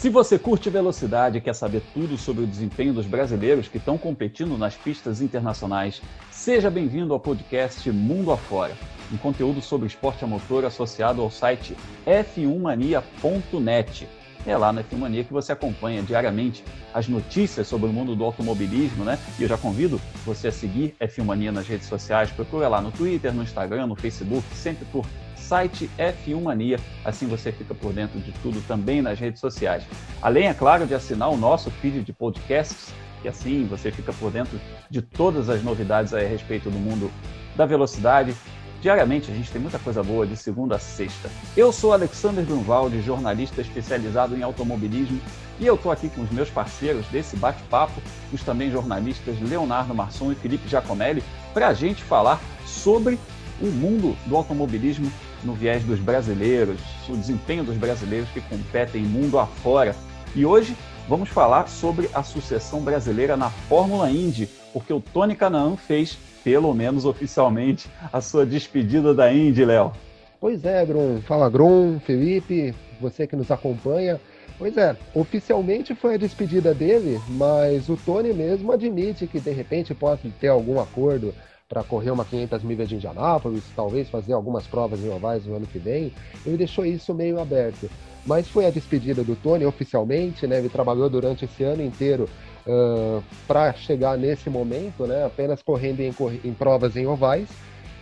Se você curte velocidade e quer saber tudo sobre o desempenho dos brasileiros que estão competindo nas pistas internacionais, seja bem-vindo ao podcast Mundo Afora, um conteúdo sobre esporte a motor associado ao site f1mania.net. É lá na F1 Mania que você acompanha diariamente as notícias sobre o mundo do automobilismo, né? E eu já convido você a seguir F1 Mania nas redes sociais, procura lá no Twitter, no Instagram, no Facebook, sempre por site F1 Mania. Assim você fica por dentro de tudo também nas redes sociais. Além, é claro, de assinar o nosso feed de podcasts, e assim você fica por dentro de todas as novidades a respeito do mundo da velocidade. Diariamente a gente tem muita coisa boa de segunda a sexta. Eu sou Alexander Grunwald, jornalista especializado em automobilismo, e eu estou aqui com os meus parceiros desse bate-papo, os também jornalistas Leonardo Marçom e Felipe Giacomelli, para a gente falar sobre o mundo do automobilismo no viés dos brasileiros, o desempenho dos brasileiros que competem mundo afora. E hoje vamos falar sobre a sucessão brasileira na Fórmula Indy, porque o Tony Canaan fez, pelo menos oficialmente, a sua despedida da Indy, Léo. Pois é, Grum. Fala, Grum, Felipe, você que nos acompanha. Pois é, oficialmente foi a despedida dele, mas o Tony mesmo admite que de repente pode ter algum acordo para correr uma 500 milhas de Indianápolis, talvez fazer algumas provas em ovais no ano que vem, ele deixou isso meio aberto. Mas foi a despedida do Tony oficialmente, né? Ele trabalhou durante esse ano inteiro uh, para chegar nesse momento, né? Apenas correndo em, em, provas em ovais.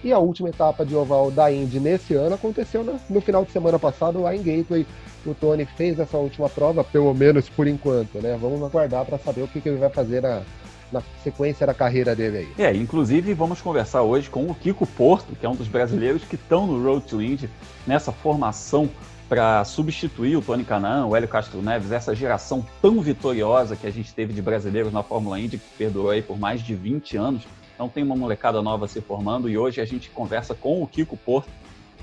E a última etapa de oval da Indy nesse ano aconteceu no, no final de semana passado lá em Gateway. O Tony fez essa última prova, pelo menos por enquanto, né? Vamos aguardar para saber o que, que ele vai fazer na, na sequência da carreira dele aí. É, inclusive vamos conversar hoje com o Kiko Porto, que é um dos brasileiros que estão no Road to Indy, nessa formação para substituir o Tony Canan, o Hélio Castro Neves, essa geração tão vitoriosa que a gente teve de brasileiros na Fórmula Indy, que perdurou aí por mais de 20 anos. Então tem uma molecada nova se formando e hoje a gente conversa com o Kiko Porto,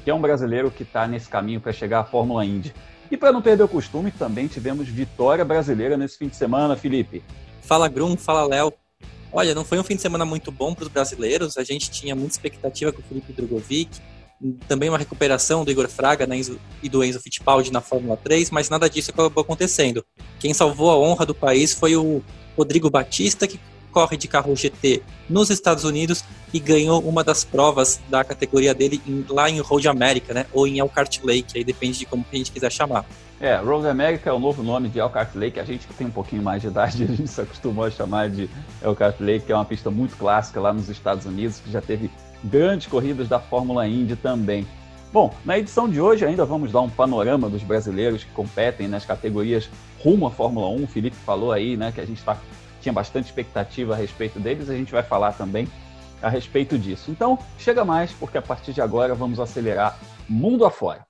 que é um brasileiro que está nesse caminho para chegar à Fórmula Indy. E para não perder o costume, também tivemos vitória brasileira nesse fim de semana, Felipe. Fala Grum, fala Léo. Olha, não foi um fim de semana muito bom para os brasileiros. A gente tinha muita expectativa com o Felipe Drogovic, também uma recuperação do Igor Fraga né, e do Enzo Fittipaldi na Fórmula 3, mas nada disso acabou acontecendo. Quem salvou a honra do país foi o Rodrigo Batista, que corre de carro GT nos Estados Unidos e ganhou uma das provas da categoria dele em, lá em Road America, né? Ou em Elkhart Lake, aí depende de como a gente quiser chamar. É, Road America é o novo nome de Elkhart Lake. A gente que tem um pouquinho mais de idade, a gente se acostumou a chamar de Elkhart Lake, que é uma pista muito clássica lá nos Estados Unidos, que já teve grandes corridas da Fórmula Indy também. Bom, na edição de hoje ainda vamos dar um panorama dos brasileiros que competem nas categorias rumo à Fórmula 1. O Felipe falou aí, né, que a gente tá, tinha bastante expectativa a respeito deles, a gente vai falar também a respeito disso. Então, chega mais, porque a partir de agora vamos acelerar mundo afora.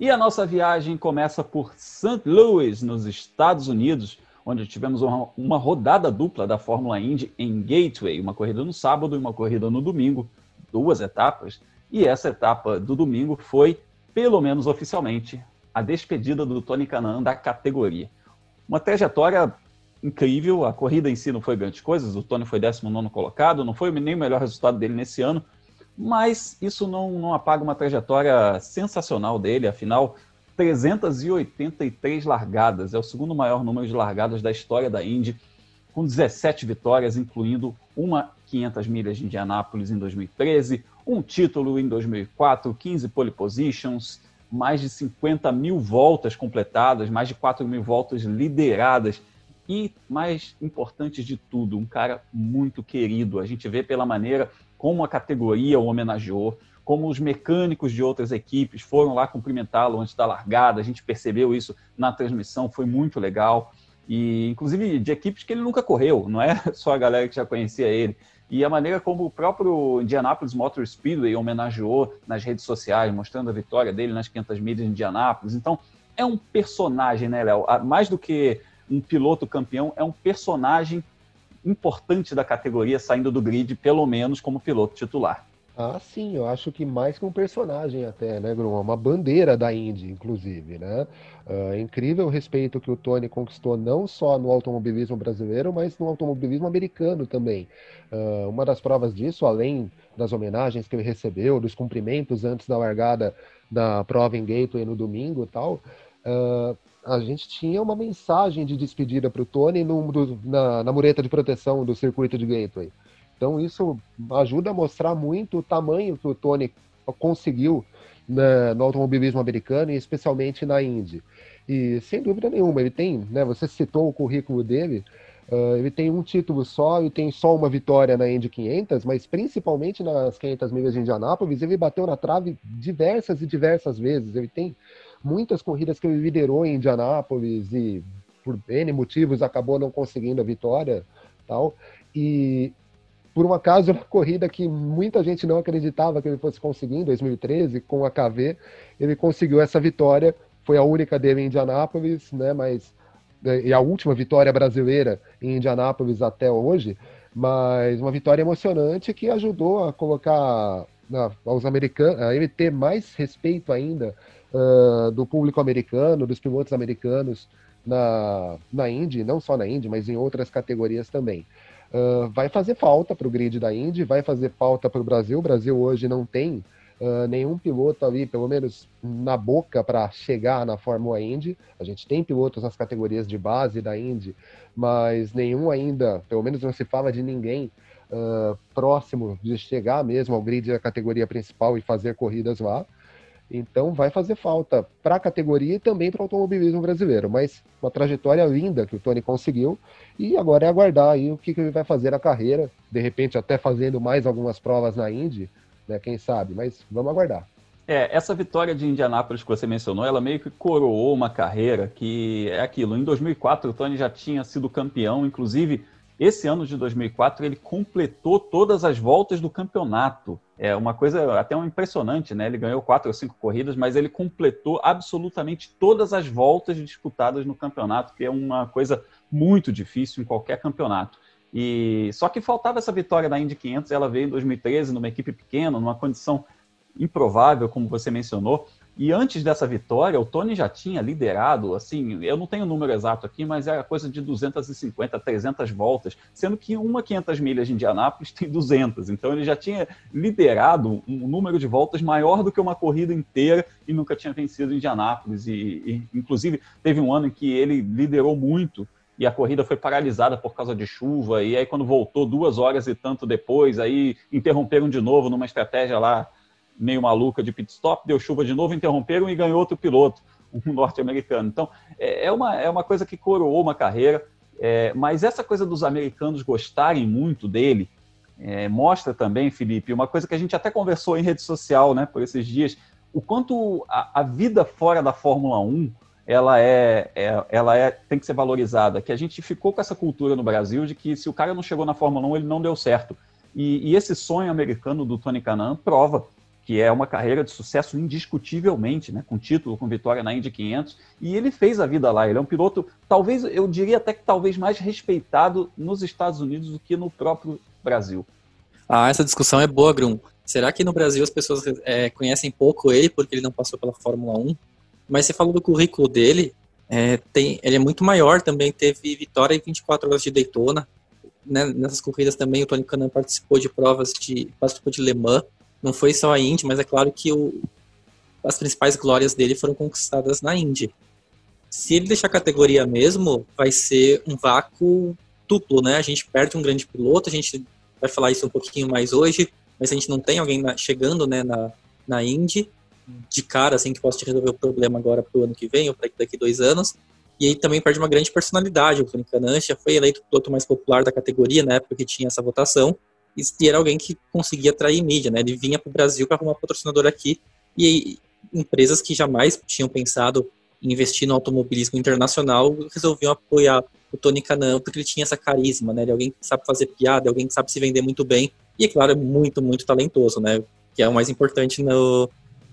E a nossa viagem começa por St. Louis, nos Estados Unidos, onde tivemos uma, uma, rodada dupla da Fórmula Indy em Gateway, uma corrida no sábado e uma corrida no domingo, duas etapas. E essa etapa do domingo foi, pelo menos oficialmente, a despedida do Tony Canan da categoria. Uma trajetória incrível, a corrida em si não foi grandes coisas, o Tony foi 19 colocado, não foi nem o melhor resultado dele nesse ano, mas isso não, não apaga uma trajetória sensacional dele, afinal, 383 largadas, é o segundo maior número de largadas da história da Indy, com 17 vitórias, incluindo uma 500 milhas de Indianápolis em 2013, um título em 2004, 15 pole positions, mais de 50 mil voltas completadas, mais de 4 mil voltas lideradas e, mais importante de tudo, um cara muito querido. A gente vê pela maneira como a categoria o homenageou, como os mecânicos de outras equipes foram lá cumprimentá-lo antes da largada. A gente percebeu isso na transmissão, foi muito legal. E, inclusive, de equipes que ele nunca correu, não é só a galera que já conhecia ele. E a maneira como o próprio Indianapolis Motor Speedway homenageou nas redes sociais, mostrando a vitória dele nas 500 milhas de Indianápolis. Então, é um personagem, né, Léo? Mais do que um piloto campeão é um personagem importante da categoria saindo do grid, pelo menos como piloto titular. Ah, sim, eu acho que mais que um personagem até, né, Grum? Uma bandeira da Indy, inclusive, né? Uh, é incrível o respeito que o Tony conquistou não só no automobilismo brasileiro, mas no automobilismo americano também. Uh, uma das provas disso, além das homenagens que ele recebeu, dos cumprimentos antes da largada da prova em Gateway no domingo e tal, uh, a gente tinha uma mensagem de despedida para o Tony no, na, na mureta de proteção do circuito de Gateway. Então isso ajuda a mostrar muito o tamanho que o Tony conseguiu né, no automobilismo americano e especialmente na Indy. E sem dúvida nenhuma, ele tem, né, você citou o currículo dele, uh, ele tem um título só e tem só uma vitória na Indy 500, mas principalmente nas 500 milhas de Indianápolis, ele bateu na trave diversas e diversas vezes. Ele tem muitas corridas que ele liderou em Indianápolis e por N motivos acabou não conseguindo a vitória, tal. E por um acaso, na corrida que muita gente não acreditava que ele fosse conseguir em 2013, com a KV, ele conseguiu essa vitória. Foi a única dele em Indianápolis, né? Mas né, e a última vitória brasileira em Indianápolis até hoje, mas uma vitória emocionante que ajudou a colocar aos americanos, a ele ter mais respeito ainda uh, do público americano, dos pilotos americanos na, na Indy, não só na Indy, mas em outras categorias também. Uh, vai fazer falta para o grid da Indy, vai fazer falta para o Brasil. O Brasil hoje não tem uh, nenhum piloto ali, pelo menos na boca, para chegar na Fórmula Indy. A gente tem pilotos nas categorias de base da Indy, mas nenhum ainda, pelo menos não se fala de ninguém uh, próximo de chegar mesmo ao grid da categoria principal e fazer corridas lá. Então vai fazer falta para a categoria e também para o automobilismo brasileiro. Mas uma trajetória linda que o Tony conseguiu e agora é aguardar aí o que, que ele vai fazer na carreira. De repente até fazendo mais algumas provas na Indy, né? Quem sabe? Mas vamos aguardar. É, essa vitória de Indianápolis que você mencionou, ela meio que coroou uma carreira que é aquilo. Em 2004 o Tony já tinha sido campeão, inclusive esse ano de 2004 ele completou todas as voltas do campeonato. É uma coisa até um impressionante, né? Ele ganhou quatro ou cinco corridas, mas ele completou absolutamente todas as voltas disputadas no campeonato, que é uma coisa muito difícil em qualquer campeonato. E só que faltava essa vitória da Indy 500, ela veio em 2013 numa equipe pequena, numa condição improvável, como você mencionou. E antes dessa vitória, o Tony já tinha liderado, assim, eu não tenho o número exato aqui, mas era coisa de 250, 300 voltas, sendo que uma 500 milhas de Indianápolis tem 200. Então ele já tinha liderado um número de voltas maior do que uma corrida inteira e nunca tinha vencido Indianápolis. E, e inclusive teve um ano em que ele liderou muito e a corrida foi paralisada por causa de chuva. E aí quando voltou duas horas e tanto depois, aí interromperam de novo numa estratégia lá meio maluca de pit stop, deu chuva de novo, interromperam e ganhou outro piloto, um norte-americano. Então, é, é uma, é uma coisa que coroou uma carreira, é, mas essa coisa dos americanos gostarem muito dele é, mostra também, Felipe, uma coisa que a gente até conversou em rede social né, por esses dias, o quanto a, a vida fora da Fórmula 1 ela é, é, ela é tem que ser valorizada, que a gente ficou com essa cultura no Brasil de que se o cara não chegou na Fórmula 1, ele não deu certo. E, e esse sonho americano do Tony Canan prova que é uma carreira de sucesso indiscutivelmente, né, com título, com vitória na Indy 500, e ele fez a vida lá. Ele é um piloto, talvez, eu diria até que talvez mais respeitado nos Estados Unidos do que no próprio Brasil. Ah, essa discussão é boa, Grum. Será que no Brasil as pessoas é, conhecem pouco ele porque ele não passou pela Fórmula 1? Mas você falou do currículo dele, é, tem, ele é muito maior também, teve vitória em 24 horas de Daytona. Né, nessas corridas também o Tony Canan participou de provas de participou de Le Mans não foi só a Indy, mas é claro que o, as principais glórias dele foram conquistadas na Indy. Se ele deixar a categoria mesmo, vai ser um vácuo duplo, né? A gente perde um grande piloto, a gente vai falar isso um pouquinho mais hoje, mas a gente não tem alguém na, chegando né, na, na Indy de cara, assim, que possa te resolver o problema agora para o ano que vem ou para daqui dois anos. E aí também perde uma grande personalidade. O Canan já foi eleito piloto mais popular da categoria na época que tinha essa votação e era alguém que conseguia atrair mídia, né? Ele vinha para o Brasil para arrumar patrocinador aqui e empresas que jamais tinham pensado em investir no automobilismo internacional resolviam apoiar o Tony Canan porque ele tinha essa carisma, né? Ele é alguém que sabe fazer piada, alguém que sabe se vender muito bem e, é claro, é muito, muito talentoso, né? Que é o mais importante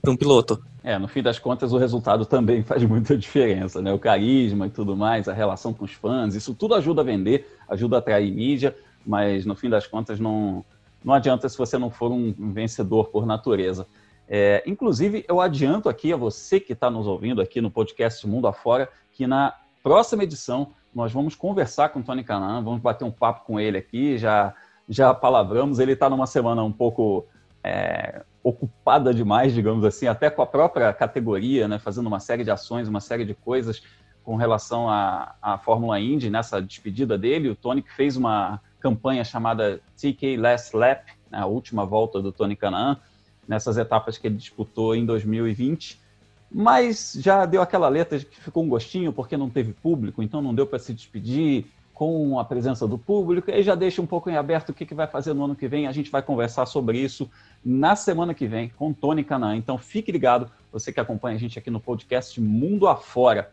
para um piloto. É, no fim das contas, o resultado também faz muita diferença, né? O carisma e tudo mais, a relação com os fãs, isso tudo ajuda a vender, ajuda a atrair mídia, mas no fim das contas não, não adianta se você não for um vencedor por natureza. É, inclusive, eu adianto aqui a você que está nos ouvindo aqui no podcast Mundo Afora, que na próxima edição nós vamos conversar com o Tony Canan, vamos bater um papo com ele aqui, já, já palavramos, ele está numa semana um pouco é, ocupada demais, digamos assim, até com a própria categoria, né, fazendo uma série de ações, uma série de coisas com relação à, à Fórmula Indy, nessa despedida dele, o Tony que fez uma campanha chamada TK Last Lap, né, a última volta do Tony Canaan, nessas etapas que ele disputou em 2020. Mas já deu aquela letra de que ficou um gostinho porque não teve público, então não deu para se despedir com a presença do público. E já deixa um pouco em aberto o que, que vai fazer no ano que vem. A gente vai conversar sobre isso na semana que vem com Tony Canaan. Então fique ligado, você que acompanha a gente aqui no podcast Mundo Afora.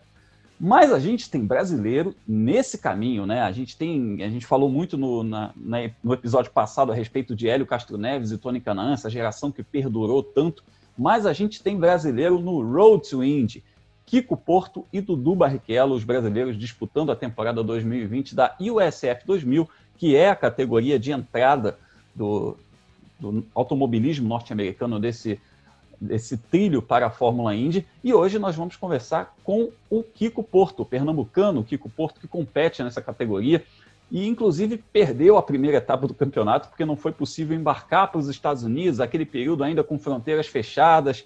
Mas a gente tem brasileiro nesse caminho, né? A gente tem, a gente falou muito no, na, no episódio passado a respeito de Hélio Castro Neves e Tony Canaan, essa geração que perdurou tanto. Mas a gente tem brasileiro no Road to Indy. Kiko Porto e Dudu Barrichello, os brasileiros disputando a temporada 2020 da USF 2000, que é a categoria de entrada do, do automobilismo norte-americano desse esse trilho para a Fórmula Indy. E hoje nós vamos conversar com o Kiko Porto, o pernambucano, o Kiko Porto, que compete nessa categoria e, inclusive, perdeu a primeira etapa do campeonato porque não foi possível embarcar para os Estados Unidos, aquele período ainda com fronteiras fechadas.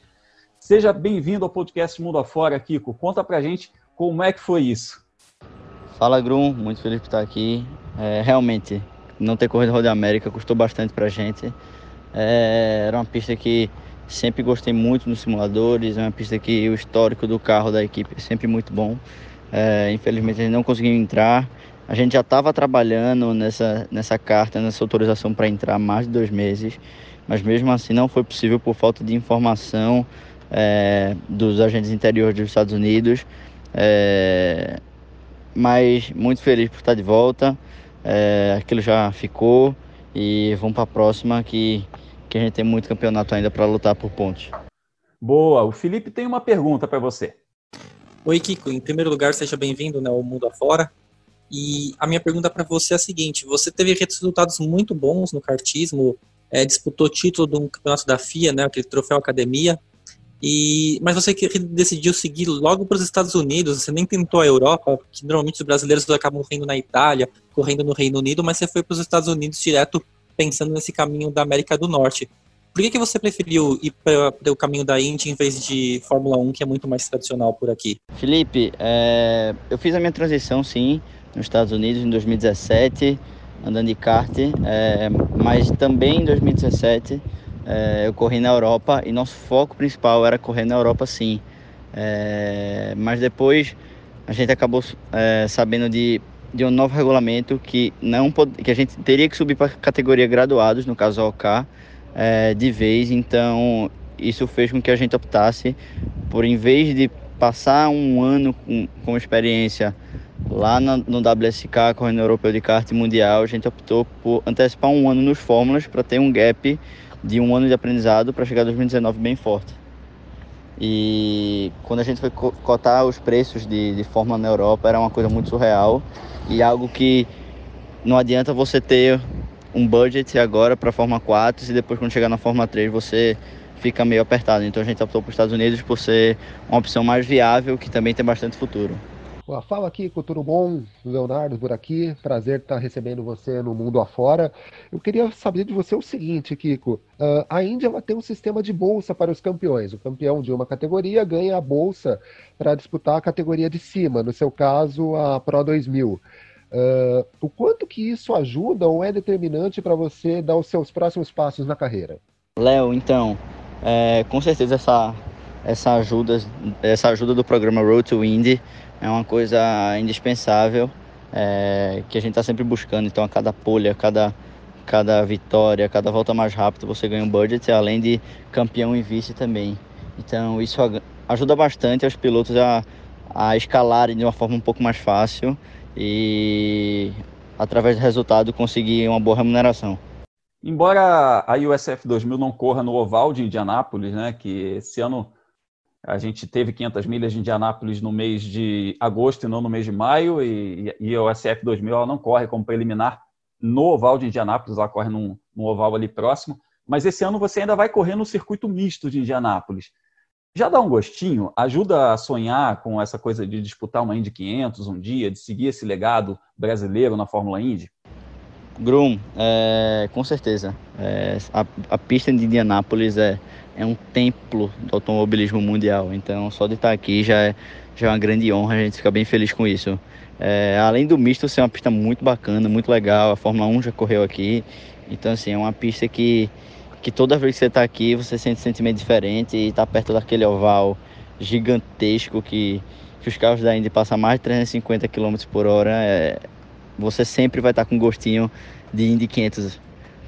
Seja bem-vindo ao podcast Mundo Afora, Kiko. Conta pra gente como é que foi isso. Fala, Grum. Muito feliz por estar aqui. É, realmente, não ter corrido Roda América custou bastante pra gente. É, era uma pista que Sempre gostei muito nos simuladores, é uma pista que o histórico do carro da equipe é sempre muito bom. É, infelizmente a gente não conseguiu entrar. A gente já estava trabalhando nessa, nessa carta, nessa autorização para entrar há mais de dois meses, mas mesmo assim não foi possível por falta de informação é, dos agentes interiores dos Estados Unidos. É, mas muito feliz por estar de volta. É, aquilo já ficou e vamos para a próxima que que a gente tem muito campeonato ainda para lutar por pontos. Boa, o Felipe tem uma pergunta para você. Oi, Kiko. Em primeiro lugar, seja bem-vindo né, ao mundo afora. E a minha pergunta para você é a seguinte: você teve resultados muito bons no kartismo, é, disputou título de um campeonato da FIA, né, aquele troféu academia. E, mas você decidiu seguir logo para os Estados Unidos, você nem tentou a Europa, que normalmente os brasileiros acabam correndo na Itália, correndo no Reino Unido, mas você foi para os Estados Unidos direto pensando nesse caminho da América do Norte. Por que, que você preferiu ir para o caminho da Indy em vez de Fórmula 1, que é muito mais tradicional por aqui? Felipe, é, eu fiz a minha transição, sim, nos Estados Unidos em 2017, andando de kart, é, mas também em 2017 é, eu corri na Europa e nosso foco principal era correr na Europa, sim. É, mas depois a gente acabou é, sabendo de de um novo regulamento que não que a gente teria que subir para a categoria graduados, no caso OK, é, de vez. Então isso fez com que a gente optasse por, em vez de passar um ano com, com experiência lá no, no WSK, correndo europeu de kart mundial, a gente optou por antecipar um ano nos fórmulas para ter um gap de um ano de aprendizado para chegar a 2019 bem forte. E quando a gente foi cotar os preços de, de Fórmula na Europa, era uma coisa muito surreal e algo que não adianta você ter um budget agora para a Fórmula 4 e depois quando chegar na Fórmula 3 você fica meio apertado. Então a gente optou para os Estados Unidos por ser uma opção mais viável que também tem bastante futuro. Boa, fala aqui, tudo bom? Leonardo por aqui, prazer estar recebendo você no mundo afora. Eu queria saber de você o seguinte, Kiko. Uh, a Índia tem um sistema de bolsa para os campeões. O campeão de uma categoria ganha a bolsa para disputar a categoria de cima, no seu caso, a Pro 2000. Uh, ah, o quanto que isso ajuda ou é determinante para você dar os seus próximos passos na carreira? Léo, então, é, com certeza essa, essa, ajuda, essa ajuda do programa Road to Indy é uma coisa indispensável é, que a gente está sempre buscando. Então, a cada polha, cada, cada vitória, cada volta mais rápida, você ganha um budget, além de campeão e vice também. Então, isso ajuda bastante os pilotos a, a escalarem de uma forma um pouco mais fácil e, através do resultado, conseguir uma boa remuneração. Embora a USF 2000 não corra no oval de Indianápolis, né, que esse ano a gente teve 500 milhas de Indianápolis no mês de agosto e não no mês de maio, e, e a USF 2000 ela não corre como preliminar no oval de Indianápolis, ela corre num, num oval ali próximo, mas esse ano você ainda vai correr no circuito misto de Indianápolis. Já dá um gostinho? Ajuda a sonhar com essa coisa de disputar uma Indy 500 um dia, de seguir esse legado brasileiro na Fórmula Indy? Grum, é, com certeza. É, a, a, pista de Indianápolis é, é um templo do automobilismo mundial. Então, só de estar aqui já é, já é uma grande honra. A gente fica bem feliz com isso. É, além do misto ser uma pista muito bacana, muito legal, a Fórmula 1 já correu aqui. Então, assim, é uma pista que, que toda vez que você está aqui, você sente um sentimento diferente e está perto daquele oval gigantesco que, que os carros da Indy passam mais de 350 km por hora. É, você sempre vai estar com gostinho de Indy 500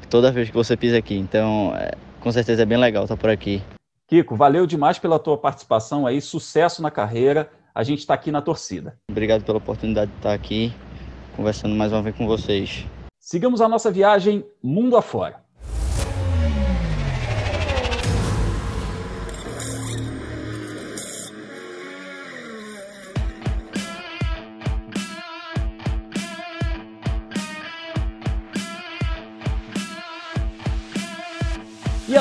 toda vez que você pisa aqui. Então, é, com certeza é bem legal estar por aqui. Kiko, valeu demais pela tua participação aí, sucesso na carreira. A gente está aqui na torcida. Obrigado pela oportunidade de estar aqui conversando mais uma vez com vocês. Sigamos a nossa viagem mundo afora.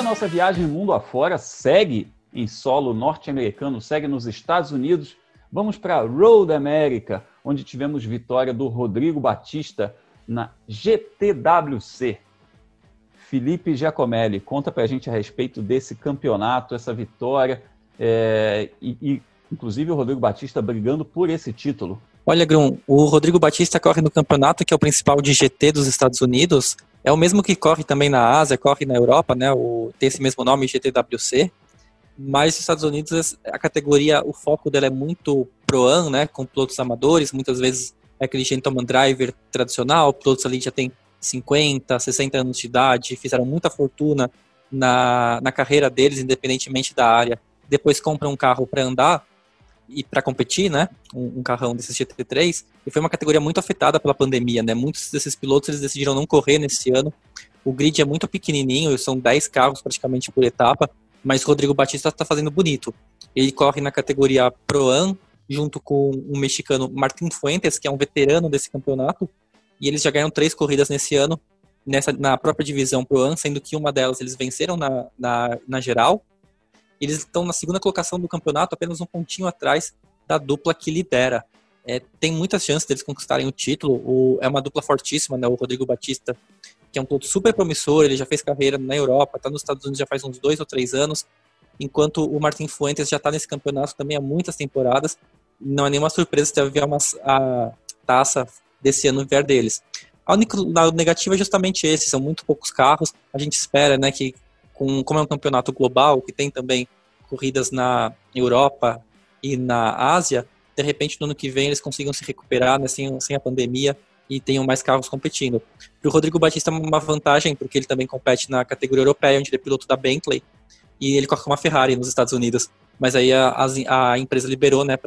Nossa viagem mundo afora segue em solo norte-americano, segue nos Estados Unidos. Vamos para Road America, onde tivemos vitória do Rodrigo Batista na GTWC. Felipe Giacomelli, conta para a gente a respeito desse campeonato, essa vitória, é, e, e, inclusive o Rodrigo Batista brigando por esse título. Olha, Grum, o Rodrigo Batista corre no campeonato que é o principal de GT dos Estados Unidos, é o mesmo que corre também na Ásia, corre na Europa, né? O, tem esse mesmo nome, GTWC. Mas nos Estados Unidos a categoria, o foco dela é muito pro-am, né? Com pilotos amadores, muitas vezes é aquele gentleman driver tradicional, pilotos ali já tem 50, 60 anos de idade, fizeram muita fortuna na, na carreira deles, independentemente da área. Depois compram um carro para andar e para competir, né? Um, um, carrão desses GT3 e foi uma categoria muito afetada pela pandemia, né? Muitos desses pilotos eles decidiram não correr nesse ano. O grid é muito pequenininho, são 10 carros praticamente por etapa, mas Rodrigo Batista está fazendo bonito. Ele corre na categoria Pro-Am junto com o mexicano Martin Fuentes, que é um veterano desse campeonato, e eles já ganharam três corridas nesse ano nessa na própria divisão Pro-Am, sendo que uma delas eles venceram na, na, na geral eles estão na segunda colocação do campeonato, apenas um pontinho atrás da dupla que lidera. É, tem muitas chances deles conquistarem o título. O, é uma dupla fortíssima, né? O Rodrigo Batista, que é um piloto super promissor, ele já fez carreira na Europa, está nos Estados Unidos já faz uns dois ou três anos, enquanto o Martin Fuentes já está nesse campeonato também há muitas temporadas. Não é nenhuma surpresa se haver uma, a taça desse ano vier deles. A única negativa é justamente esse, são muito poucos carros. A gente espera né, que com, como é um campeonato global, que tem também corridas na Europa e na Ásia, de repente no ano que vem eles consigam se recuperar né, sem, sem a pandemia e tenham mais carros competindo. O Rodrigo Batista é uma vantagem, porque ele também compete na categoria europeia, onde ele é piloto da Bentley, e ele corre com uma Ferrari nos Estados Unidos. Mas aí a, a, a empresa liberou, né,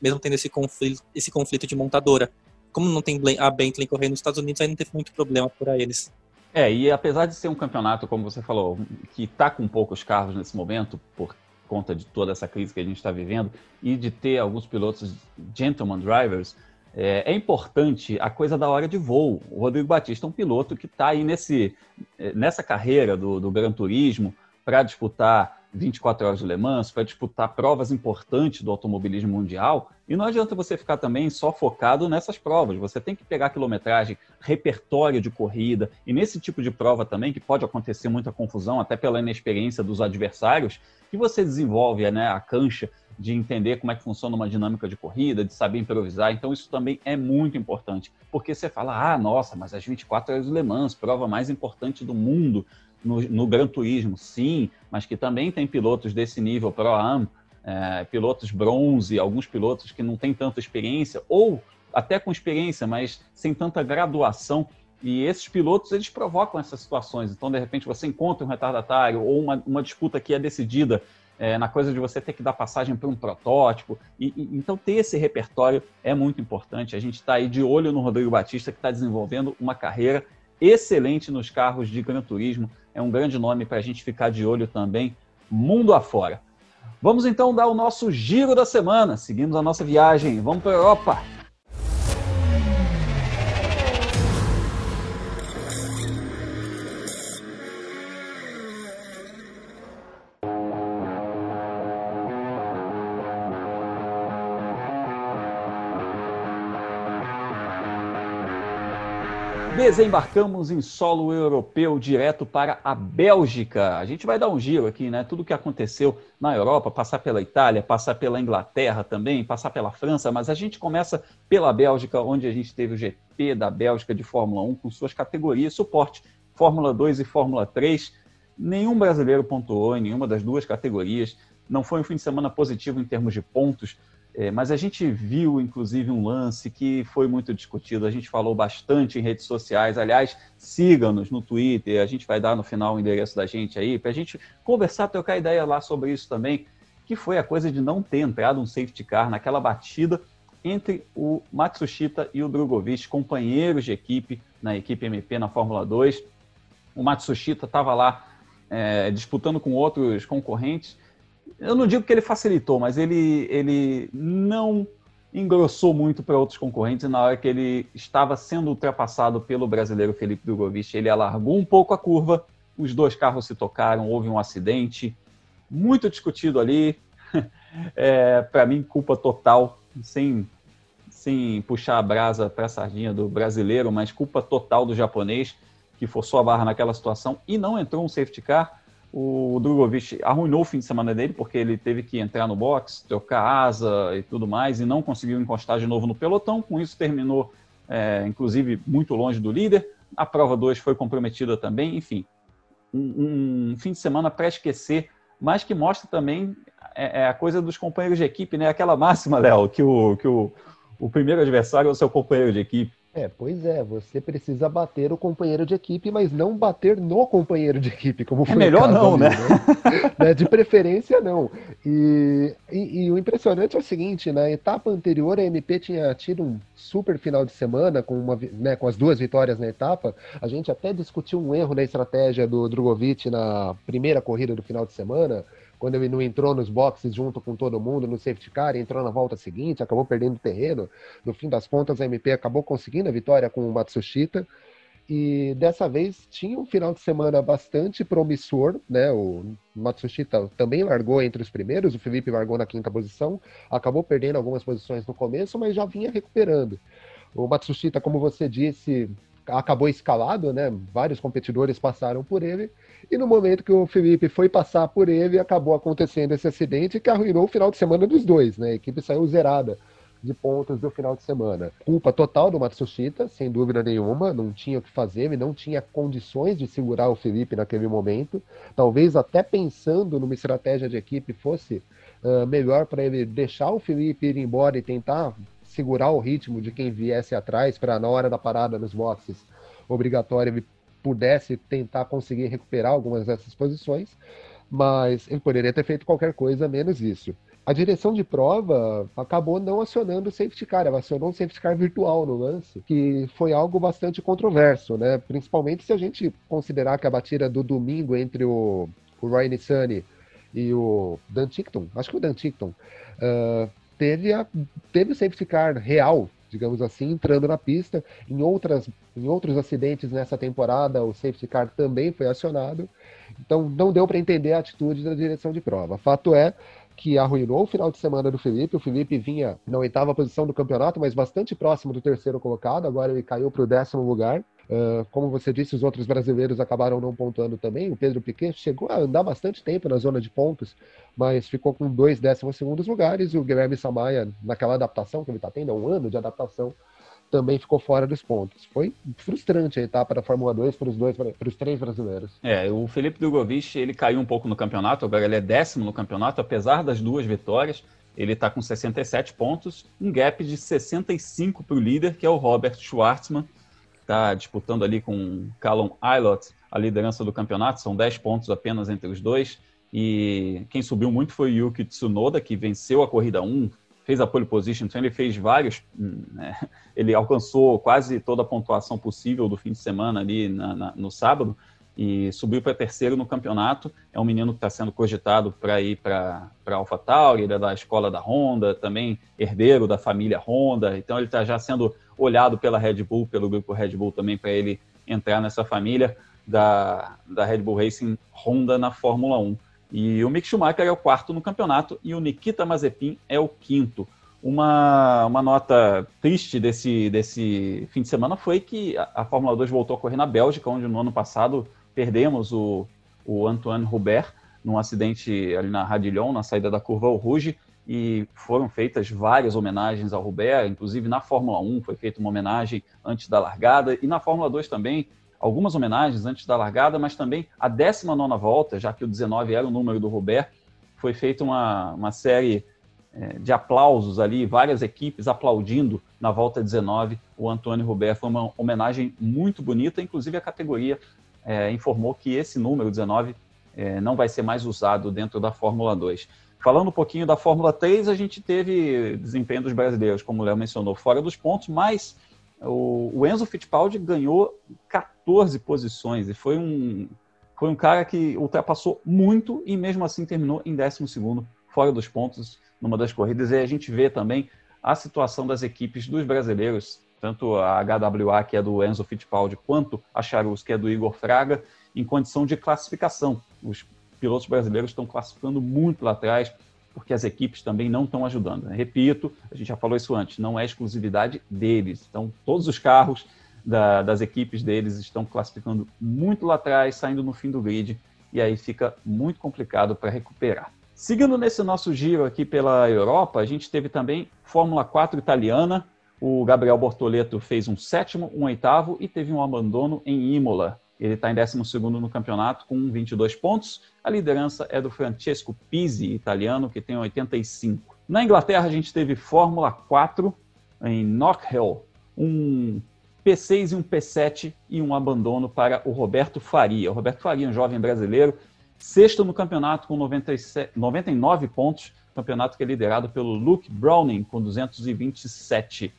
mesmo tendo esse conflito, esse conflito de montadora. Como não tem a Bentley correndo nos Estados Unidos, aí não teve muito problema por eles. É, e apesar de ser um campeonato, como você falou, que está com poucos carros nesse momento, por conta de toda essa crise que a gente está vivendo, e de ter alguns pilotos gentleman drivers, é, é, importante a coisa da hora de voo. O Rodrigo Batista é um piloto que está aí nesse, é, nessa carreira do, do Gran Turismo para disputar 24 horas de Le Mans, para disputar provas importantes do automobilismo mundial. E não adianta você ficar também só focado nessas provas. Você tem que pegar quilometragem, repertório de corrida. E nesse tipo de prova também, que pode acontecer muita confusão, até pela inexperiência dos adversários, que você desenvolve né, a cancha de entender como é que funciona uma dinâmica de corrida, de saber improvisar. Então, isso também é muito importante. Porque você fala, ah, nossa, mas as 24 horas de Le Mans, prova mais importante do mundo no, no Gran Turismo, sim, mas que também tem pilotos desse nível Pro-Am, é, pilotos bronze, alguns pilotos que não têm tanta experiência, ou até com experiência, mas sem tanta graduação. E esses pilotos, eles provocam essas situações. Então, de repente, você encontra um retardatário ou uma, uma disputa que é decidida é, na coisa de você ter que dar passagem para um protótipo. E, e, então, ter esse repertório é muito importante. A gente está aí de olho no Rodrigo Batista, que está desenvolvendo uma carreira excelente nos carros de Gran Turismo. É um grande nome para a gente ficar de olho também, mundo afora. Vamos então dar o nosso giro da semana. Seguimos a nossa viagem. Vamos para a Europa. Desembarcamos em solo europeu direto para a Bélgica. A gente vai dar um giro aqui, né? Tudo o que aconteceu na Europa, passar pela Itália, passar pela Inglaterra também, passar pela França, mas a gente começa pela Bélgica, onde a gente teve o GP da Bélgica de Fórmula 1 com suas categorias suporte, Fórmula 2 e Fórmula 3. Nenhum brasileiro pontuou em nenhuma das duas categorias. Não foi um fim de semana positivo em termos de pontos é, mas a gente viu, inclusive, um lance que foi muito discutido. A gente falou bastante em redes sociais. Aliás, siga-nos no Twitter. A gente vai dar no final o endereço da gente aí, para a gente conversar, trocar ideia lá sobre isso também. Que foi a coisa de não ter entrado um safety car naquela batida entre o Matsushita e o Drogovic, companheiros de equipe na equipe MP na Fórmula 2. O Matsushita estava lá é, disputando com outros concorrentes eu não digo que ele facilitou, mas ele, ele não engrossou muito para outros concorrentes na hora que ele estava sendo ultrapassado pelo brasileiro Felipe Drogovic. Ele alargou um pouco a curva, os dois carros se tocaram, houve um acidente, muito discutido ali. É, para mim, culpa total, sem, sem puxar a brasa para a sardinha do brasileiro, mas culpa total do japonês, que forçou a barra naquela situação e não entrou um safety car o Drogovic arruinou o fim de semana dele, porque ele teve que entrar no box, trocar asa e tudo mais, e não conseguiu encostar de novo no pelotão. Com isso, terminou, é, inclusive, muito longe do líder. A prova 2 foi comprometida também. Enfim, um, um fim de semana para esquecer, mas que mostra também é, é, a coisa dos companheiros de equipe, né? Aquela máxima, Léo, que, o, que o, o primeiro adversário é o seu companheiro de equipe. É, pois é, você precisa bater o companheiro de equipe, mas não bater no companheiro de equipe, como é foi é melhor não, ali, né? né? De preferência, não. E, e, e, o impressionante é o seguinte, na etapa anterior a MP tinha tido um super final de semana, com, uma, né, com as duas vitórias na etapa, a gente até discutiu um erro na estratégia do Drogovic na primeira corrida do final de semana, quando ele não entrou nos boxes junto com todo mundo no safety car, entrou na volta seguinte, acabou perdendo terreno. No fim das contas, a MP acabou conseguindo a vitória com o Matsushita. E dessa vez tinha um final de semana bastante promissor, né? O Matsushita também largou entre os primeiros, o Felipe largou na quinta posição, acabou perdendo algumas posições no começo, mas já vinha recuperando. O Matsushita, como você disse, acabou escalado, né? Vários competidores passaram por ele. E no momento que o Felipe foi passar por ele, acabou acontecendo esse acidente que arruinou o final de semana dos dois, né? A equipe saiu zerada de pontos do final de semana. Culpa total do Matsushita, sem dúvida nenhuma, não tinha o que fazer, ele não tinha condições de segurar o Felipe naquele momento. Talvez até pensando numa estratégia de equipe fosse uh, melhor para ele deixar o Felipe ir embora e tentar segurar o ritmo de quem viesse atrás para na hora da parada nos boxes obrigatória ele pudesse tentar conseguir recuperar algumas dessas posições, mas ele poderia ter feito qualquer coisa menos isso. A direção de prova acabou não acionando o safety car, ela acionou um safety car virtual no lance, que foi algo bastante controverso, né? Principalmente se a gente considerar que a batida do domingo entre o, o Ryan Sunny e o Dan Tickton, acho que o Dan Tickton, uh, teve, a, teve o safety car real, digamos assim, entrando na pista. Em, outras, em outros acidentes nessa temporada, o safety car também foi acionado. Então, não deu para entender a atitude da direção de prova. Fato é que arruinou o final de semana do Felipe. O Felipe vinha na oitava posição do campeonato, mas bastante próximo do terceiro colocado. Agora ele caiu para o décimo lugar. Uh, como você disse, os outros brasileiros acabaram não pontuando também. O Pedro Piquet chegou a andar bastante tempo na zona de pontos, mas ficou com dois décimos segundos lugares. O Guilherme Samaia, naquela adaptação que ele está tendo, um ano de adaptação, também ficou fora dos pontos. Foi frustrante a etapa da Fórmula 2 para os dois, para os três brasileiros. É, o Felipe Drogovic, ele caiu um pouco no campeonato, agora ele é décimo no campeonato, apesar das duas vitórias. Ele está com 67 pontos, um gap de 65 para o líder, que é o Robert Schwartzman, está disputando ali com Callum Aylott a liderança do campeonato, são 10 pontos apenas entre os dois. E quem subiu muito foi o Yuki Tsunoda, que venceu a corrida 1, fez a pole position, então ele fez vários, né? ele alcançou quase toda a pontuação possível do fim de semana ali na, na, no sábado e subiu para terceiro no campeonato. É um menino que está sendo cogitado para ir para AlphaTauri, ele é da escola da Honda, também herdeiro da família Honda, então ele está já sendo olhado pela Red Bull, pelo grupo Red Bull também para ele entrar nessa família da, da Red Bull Racing Honda na Fórmula 1. E o Mick Schumacher é o quarto no campeonato e o Nikita Mazepin é o quinto. Uma, uma nota triste desse, desse fim de semana foi que a, a Fórmula 2 voltou a correr na Bélgica, onde no ano passado perdemos o, o Antoine Hubert num acidente ali na Radillon, na saída da curva ao Rouge, e foram feitas várias homenagens ao Hubert, inclusive na Fórmula 1 foi feita uma homenagem antes da largada, e na Fórmula 2 também, algumas homenagens antes da largada, mas também a 19 volta, já que o 19 era o número do Hubert, foi feita uma, uma série é, de aplausos ali, várias equipes aplaudindo na volta 19 o Antônio Hubert. Foi uma homenagem muito bonita, inclusive a categoria é, informou que esse número 19 é, não vai ser mais usado dentro da Fórmula 2. Falando um pouquinho da Fórmula 3, a gente teve desempenho dos brasileiros, como o Léo mencionou, fora dos pontos, mas o, o, Enzo Fittipaldi ganhou 14 posições e foi um, foi um cara que ultrapassou muito e mesmo assim terminou em 12 fora dos pontos numa das corridas. E a gente vê também a situação das equipes dos brasileiros tanto a HWA, que é do Enzo Fittipaldi, quanto a Charus, que é do Igor Fraga, em condição de classificação. Os pilotos brasileiros estão classificando muito lá atrás, porque as equipes também não estão ajudando. Repito, a gente já falou isso antes, não é exclusividade deles. Então, todos os carros da, das equipes deles estão classificando muito lá atrás, saindo no fim do grid, e aí fica muito complicado para recuperar. Seguindo nesse nosso giro aqui pela Europa, a gente teve também Fórmula 4 italiana, o Gabriel Bortoleto fez um sétimo, um oitavo e teve um abandono em Imola. Ele está em 12 no campeonato com 22 pontos. A liderança é do Francesco Pizzi, italiano, que tem 85. Na Inglaterra, a gente teve Fórmula 4 em Knockhill, um P6 e um P7 e um abandono para o Roberto Faria. O Roberto Faria, um jovem brasileiro, sexto no campeonato com 97, 99 pontos, campeonato que é liderado pelo Luke Browning com 227.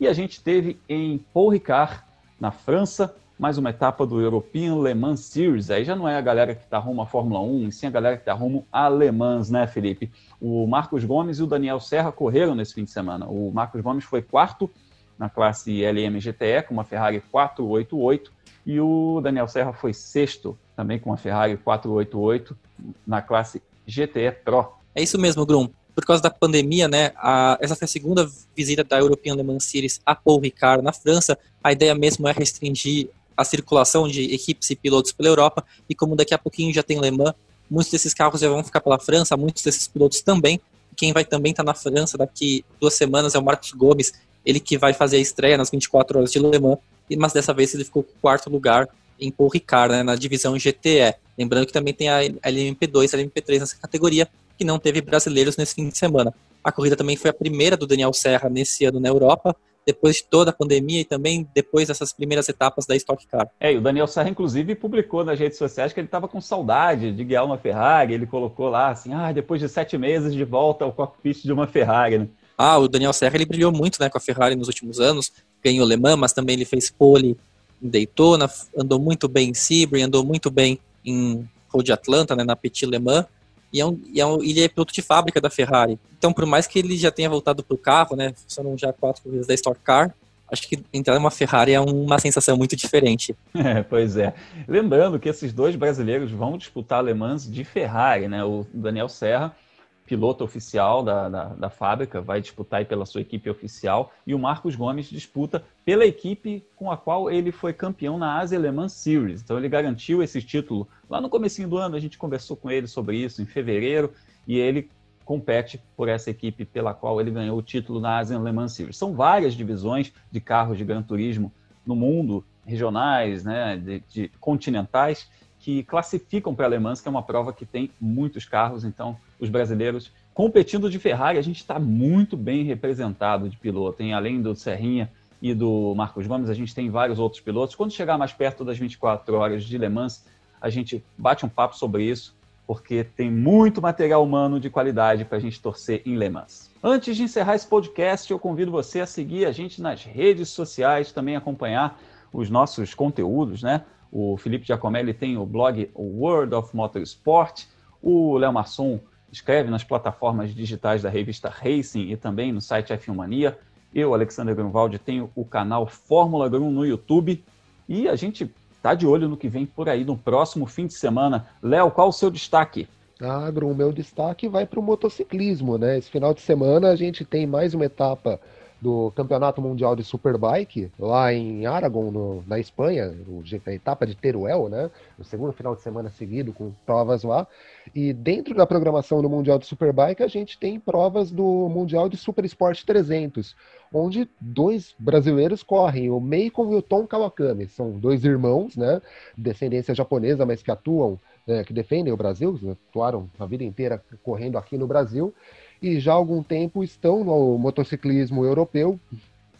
E a gente teve em Paul Ricard, na França, mais uma etapa do European Le Mans Series. Aí já não é a galera que está rumo à Fórmula 1, e sim a galera que está rumo a Le Mans, né, Felipe? O Marcos Gomes e o Daniel Serra correram nesse fim de semana. O Marcos Gomes foi quarto na classe LM GTE, com uma Ferrari 488, e o Daniel Serra foi sexto, também com uma Ferrari 488, na classe GTE Pro. É isso mesmo, Grum por causa da pandemia, né, a, essa foi a segunda visita da European Le Mans Series a Paul Ricard na França. A ideia mesmo é restringir a circulação de equipes e pilotos pela Europa, e como daqui a pouquinho já tem Le Mans, muitos desses carros já vão ficar pela França, muitos desses pilotos também. Quem vai também estar tá na França daqui duas semanas é o Marcos Gomes, ele que vai fazer a estreia nas 24 horas de Le Mans, mas dessa vez ele ficou com quarto lugar em Paul Ricard, né, na divisão GTE. Lembrando que também tem a LMP2 e a LMP3 nessa categoria, que não teve brasileiros nesse fim de semana. A corrida também foi a primeira do Daniel Serra nesse ano na Europa, depois de toda a pandemia e também depois dessas primeiras etapas da Stock Car. É, e o Daniel Serra, inclusive, publicou nas redes sociais que ele estava com saudade de guiar uma Ferrari. Ele colocou lá assim: ah, depois de sete meses de volta ao cockpit de uma Ferrari. Né? Ah, o Daniel Serra ele brilhou muito né, com a Ferrari nos últimos anos, ganhou Le Mans, mas também ele fez pole em Daytona, andou muito bem em Sebring, andou muito bem em Road Atlanta, né, na Petit Le Mans e, é um, e é um, ele é piloto de fábrica da Ferrari. Então, por mais que ele já tenha voltado para o carro, né, são já quatro corridas da Stock Car, acho que entrar numa Ferrari é uma sensação muito diferente. É, pois é. Lembrando que esses dois brasileiros vão disputar alemãs de Ferrari, né? O Daniel Serra piloto oficial da, da, da, fábrica, vai disputar pela sua equipe oficial, e o Marcos Gomes disputa pela equipe com a qual ele foi campeão na Asia Le Mans Series. Então ele garantiu esse título lá no comecinho do ano, a gente conversou com ele sobre isso em fevereiro, e ele compete por essa equipe pela qual ele ganhou o título na Asian Le Mans Series. São várias divisões de carros de Gran Turismo no mundo, regionais, né, de, de continentais, que classificam para Le Mans, que é uma prova que tem muitos carros, então os brasileiros competindo de Ferrari, a gente está muito bem representado de piloto. Tem, além do Serrinha e do Marcos Gomes, a gente tem vários outros pilotos. Quando chegar mais perto das 24 horas de Le Mans, a gente bate um papo sobre isso, porque tem muito material humano de qualidade para a gente torcer em Le Mans. Antes de encerrar esse podcast, eu convido você a seguir a gente nas redes sociais, também acompanhar os nossos conteúdos, né? O Felipe Giacomelli tem o blog World of Motorsport, o Léo Masson escreve nas plataformas digitais da revista Racing e também no site F1 Mania. Eu, Alexander Grunwald, tenho o canal Fórmula Grum no YouTube e a gente tá de olho no que vem por aí no próximo fim de semana. Léo, qual o seu destaque? Ah, Grum, meu destaque vai para o motociclismo, né? Esse final de semana a gente tem mais uma etapa do Campeonato Mundial de Superbike, lá em Aragon, no, na Espanha, a etapa de Teruel, né? O segundo final de semana seguido, com provas lá. E dentro da programação do Mundial de Superbike, a gente tem provas do Mundial de Super Sport 300, onde dois brasileiros correm, o Meikon e o Tom Kawakami. São dois irmãos, né? Descendência japonesa, mas que atuam, né, que defendem o Brasil, atuaram a vida inteira correndo aqui no Brasil e já há algum tempo estão no motociclismo europeu,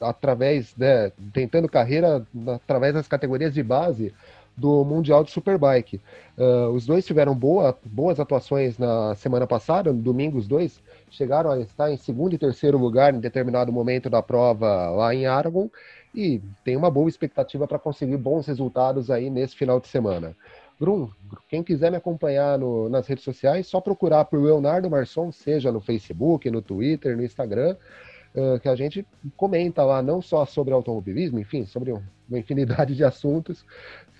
através, né, tentando carreira através das categorias de base do Mundial de Superbike. Uh, os dois tiveram boa, boas atuações na semana passada, no domingo os dois chegaram a estar em segundo e terceiro lugar em determinado momento da prova lá em Aragon e tem uma boa expectativa para conseguir bons resultados aí nesse final de semana. Grum, quem quiser me acompanhar no, nas redes sociais, só procurar por Leonardo Marçom, seja no Facebook, no Twitter, no Instagram, uh, que a gente comenta lá não só sobre automobilismo, enfim, sobre uma infinidade de assuntos.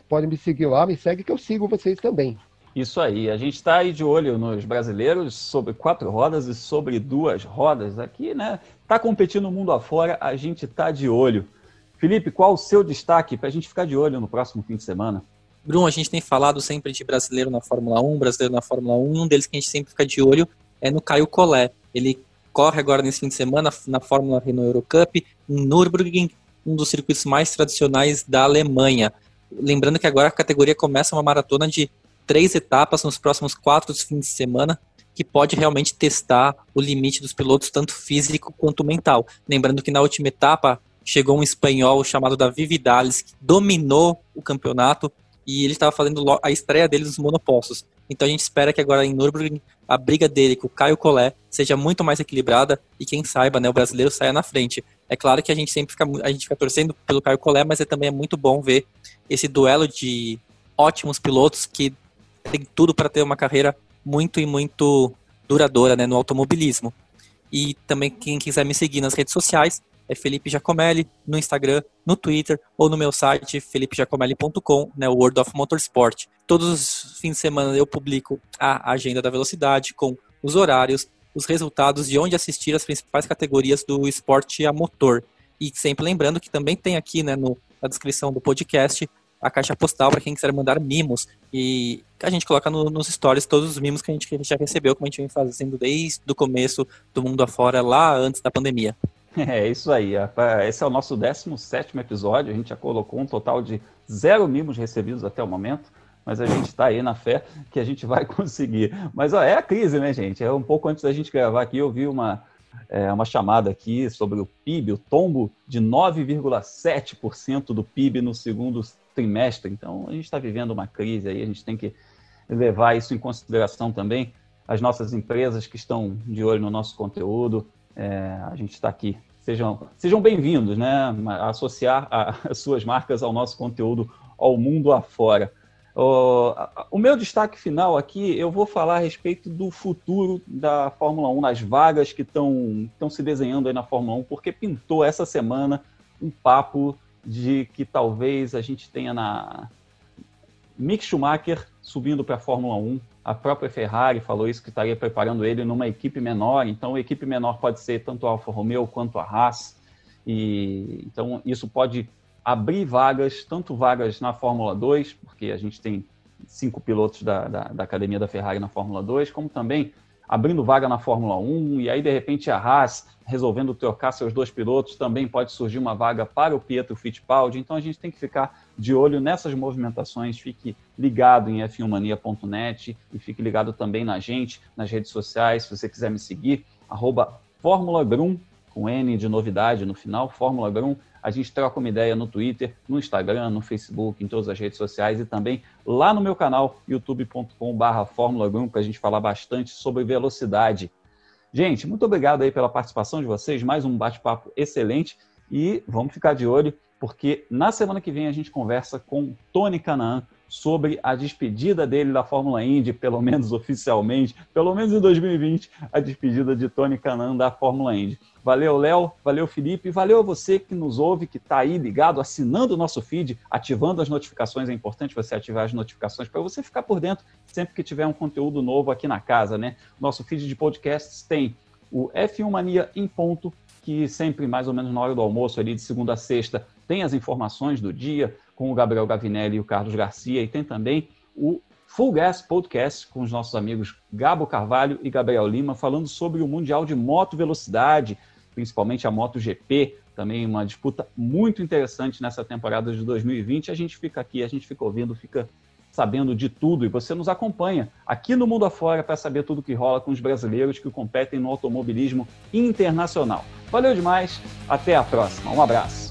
Podem me seguir lá, me segue que eu sigo vocês também. Isso aí, a gente está aí de olho nos brasileiros sobre quatro rodas e sobre duas rodas. Aqui, né? Tá competindo no mundo afora, a gente tá de olho. Felipe, qual o seu destaque para a gente ficar de olho no próximo fim de semana? Bruno, a gente tem falado sempre de brasileiro na Fórmula 1, brasileiro na Fórmula 1, um deles que a gente sempre fica de olho é no Caio Collet. Ele corre agora nesse fim de semana na Fórmula Renault Eurocup, em Nürburgring, um dos circuitos mais tradicionais da Alemanha. Lembrando que agora a categoria começa uma maratona de três etapas nos próximos quatro fins de semana, que pode realmente testar o limite dos pilotos, tanto físico quanto mental. Lembrando que na última etapa chegou um espanhol chamado Davi Vidales, que dominou o campeonato, e ele estava fazendo a estreia dele nos monopostos. Então a gente espera que agora em Nürburgring a briga dele com o Caio Collet seja muito mais equilibrada e quem saiba, né, o brasileiro saia na frente. É claro que a gente sempre fica, a gente fica torcendo pelo Caio Collet, mas é, também é muito bom ver esse duelo de ótimos pilotos que tem tudo para ter uma carreira muito e muito duradoura né, no automobilismo. E também quem quiser me seguir nas redes sociais, é Felipe Giacomelli no Instagram, no Twitter ou no meu site felipejacomelli.com, né, World of Motorsport. Todos os fins de semana eu publico a agenda da velocidade com os horários, os resultados de onde assistir as principais categorias do esporte a motor. E sempre lembrando que também tem aqui né, no, na descrição do podcast a caixa postal para quem quiser mandar mimos. E a gente coloca no, nos stories todos os mimos que a gente já recebeu, como a gente vem fazendo desde o começo do mundo afora, lá antes da pandemia. É isso aí. Esse é o nosso 17 episódio. A gente já colocou um total de zero mimos recebidos até o momento, mas a gente está aí na fé que a gente vai conseguir. Mas ó, é a crise, né, gente? É um pouco antes da gente gravar aqui, eu vi uma, é, uma chamada aqui sobre o PIB, o tombo de 9,7% do PIB no segundo trimestre. Então, a gente está vivendo uma crise aí, a gente tem que levar isso em consideração também. As nossas empresas que estão de olho no nosso conteúdo, é, a gente está aqui. Sejam, sejam bem-vindos, né? A associar as suas marcas ao nosso conteúdo ao mundo afora. O, o meu destaque final aqui, eu vou falar a respeito do futuro da Fórmula 1, nas vagas que estão se desenhando aí na Fórmula 1, porque pintou essa semana um papo de que talvez a gente tenha na Mick Schumacher subindo para a Fórmula 1 a própria Ferrari falou isso, que estaria preparando ele numa equipe menor. Então, a equipe menor pode ser tanto a Alfa Romeo quanto a Haas. E, então, isso pode abrir vagas, tanto vagas na Fórmula 2, porque a gente tem cinco pilotos da, da, da academia da Ferrari na Fórmula 2, como também abrindo vaga na Fórmula 1, e aí de repente a Haas resolvendo trocar seus dois pilotos, também pode surgir uma vaga para o Pietro Fittipaldi, então a gente tem que ficar de olho nessas movimentações, fique ligado em f1mania.net e fique ligado também na gente, nas redes sociais, se você quiser me seguir, arroba Fórmula Grum, com N de novidade no final, Fórmula Grum. A gente troca uma ideia no Twitter, no Instagram, no Facebook, em todas as redes sociais e também lá no meu canal, youtube.com.br Fórmula Grum, para a gente falar bastante sobre velocidade. Gente, muito obrigado aí pela participação de vocês, mais um bate-papo excelente e vamos ficar de olho, porque na semana que vem a gente conversa com Tony Canaan, sobre a despedida dele da Fórmula Indy, pelo menos oficialmente, pelo menos em 2020, a despedida de Tony Canan da Fórmula Indy. Valeu, Léo, valeu, Felipe, valeu você que nos ouve, que está aí ligado, assinando o nosso feed, ativando as notificações. É importante você ativar as notificações para você ficar por dentro sempre que tiver um conteúdo novo aqui na casa, né? Nosso feed de podcasts tem o F1 Mania em ponto, que sempre mais ou menos na hora do almoço, ali de segunda a sexta, tem as informações do dia, com o Gabriel Gavinelli e o Carlos Garcia, e tem também o Full Gas Podcast com os nossos amigos Gabo Carvalho e Gabriel Lima, falando sobre o Mundial de Moto Velocidade, principalmente a MotoGP, também uma disputa muito interessante nessa temporada de 2020. A gente fica aqui, a gente fica ouvindo, fica sabendo de tudo e você nos acompanha aqui no Mundo Afora para saber tudo que rola com os brasileiros que competem no automobilismo internacional. Valeu demais, até a próxima, um abraço.